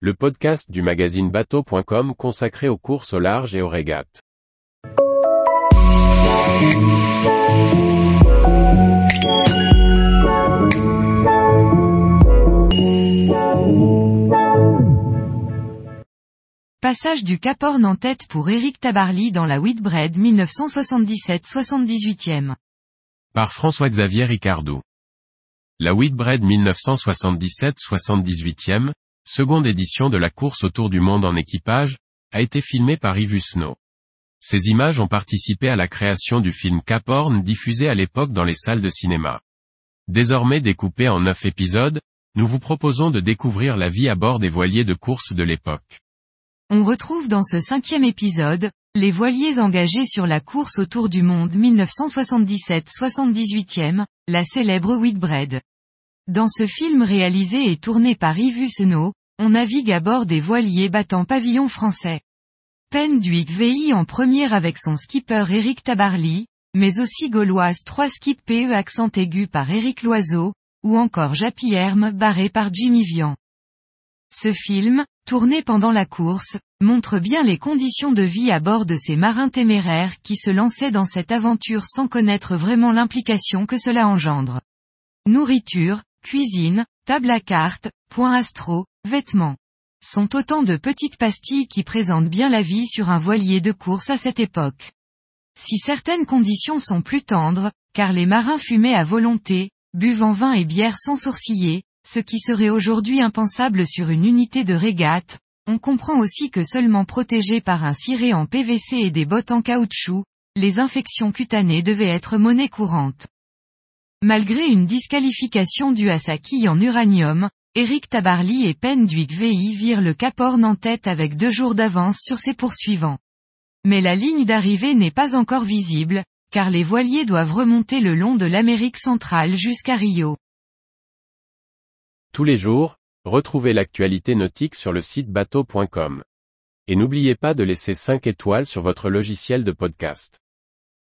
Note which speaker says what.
Speaker 1: le podcast du magazine bateau.com consacré aux courses au large et aux régates.
Speaker 2: Passage du Cap Horn en tête pour Eric Tabarly dans la Whitbread 1977-78e.
Speaker 1: Par François-Xavier Ricardou. La Whitbread 1977-78e, seconde édition de la course autour du monde en équipage, a été filmée par Yves Snow. Ces images ont participé à la création du film Cap Horn diffusé à l'époque dans les salles de cinéma. Désormais découpé en neuf épisodes, nous vous proposons de découvrir la vie à bord des voiliers de course de l'époque.
Speaker 2: On retrouve dans ce cinquième épisode, les voiliers engagés sur la course autour du monde 1977-78e, la célèbre Whitbread. Dans ce film réalisé et tourné par Yves Seno, on navigue à bord des voiliers battant pavillon français. Penduic VI en première avec son skipper Eric Tabarly, mais aussi gauloise 3 skip PE accent aigu par Eric Loiseau, ou encore Japierme barré par Jimmy Vian. Ce film, tourné pendant la course, montre bien les conditions de vie à bord de ces marins téméraires qui se lançaient dans cette aventure sans connaître vraiment l'implication que cela engendre. Nourriture, cuisine, table à cartes, point astro, vêtements. Sont autant de petites pastilles qui présentent bien la vie sur un voilier de course à cette époque. Si certaines conditions sont plus tendres, car les marins fumaient à volonté, buvant vin et bière sans sourciller, ce qui serait aujourd'hui impensable sur une unité de régate, on comprend aussi que seulement protégés par un ciré en PVC et des bottes en caoutchouc, les infections cutanées devaient être monnaie courante. Malgré une disqualification due à sa quille en uranium, Eric Tabarly et Penn Duick VI virent le Cap Horn en tête avec deux jours d'avance sur ses poursuivants. Mais la ligne d'arrivée n'est pas encore visible, car les voiliers doivent remonter le long de l'Amérique centrale jusqu'à Rio.
Speaker 1: Tous les jours, retrouvez l'actualité nautique sur le site bateau.com. Et n'oubliez pas de laisser 5 étoiles sur votre logiciel de podcast.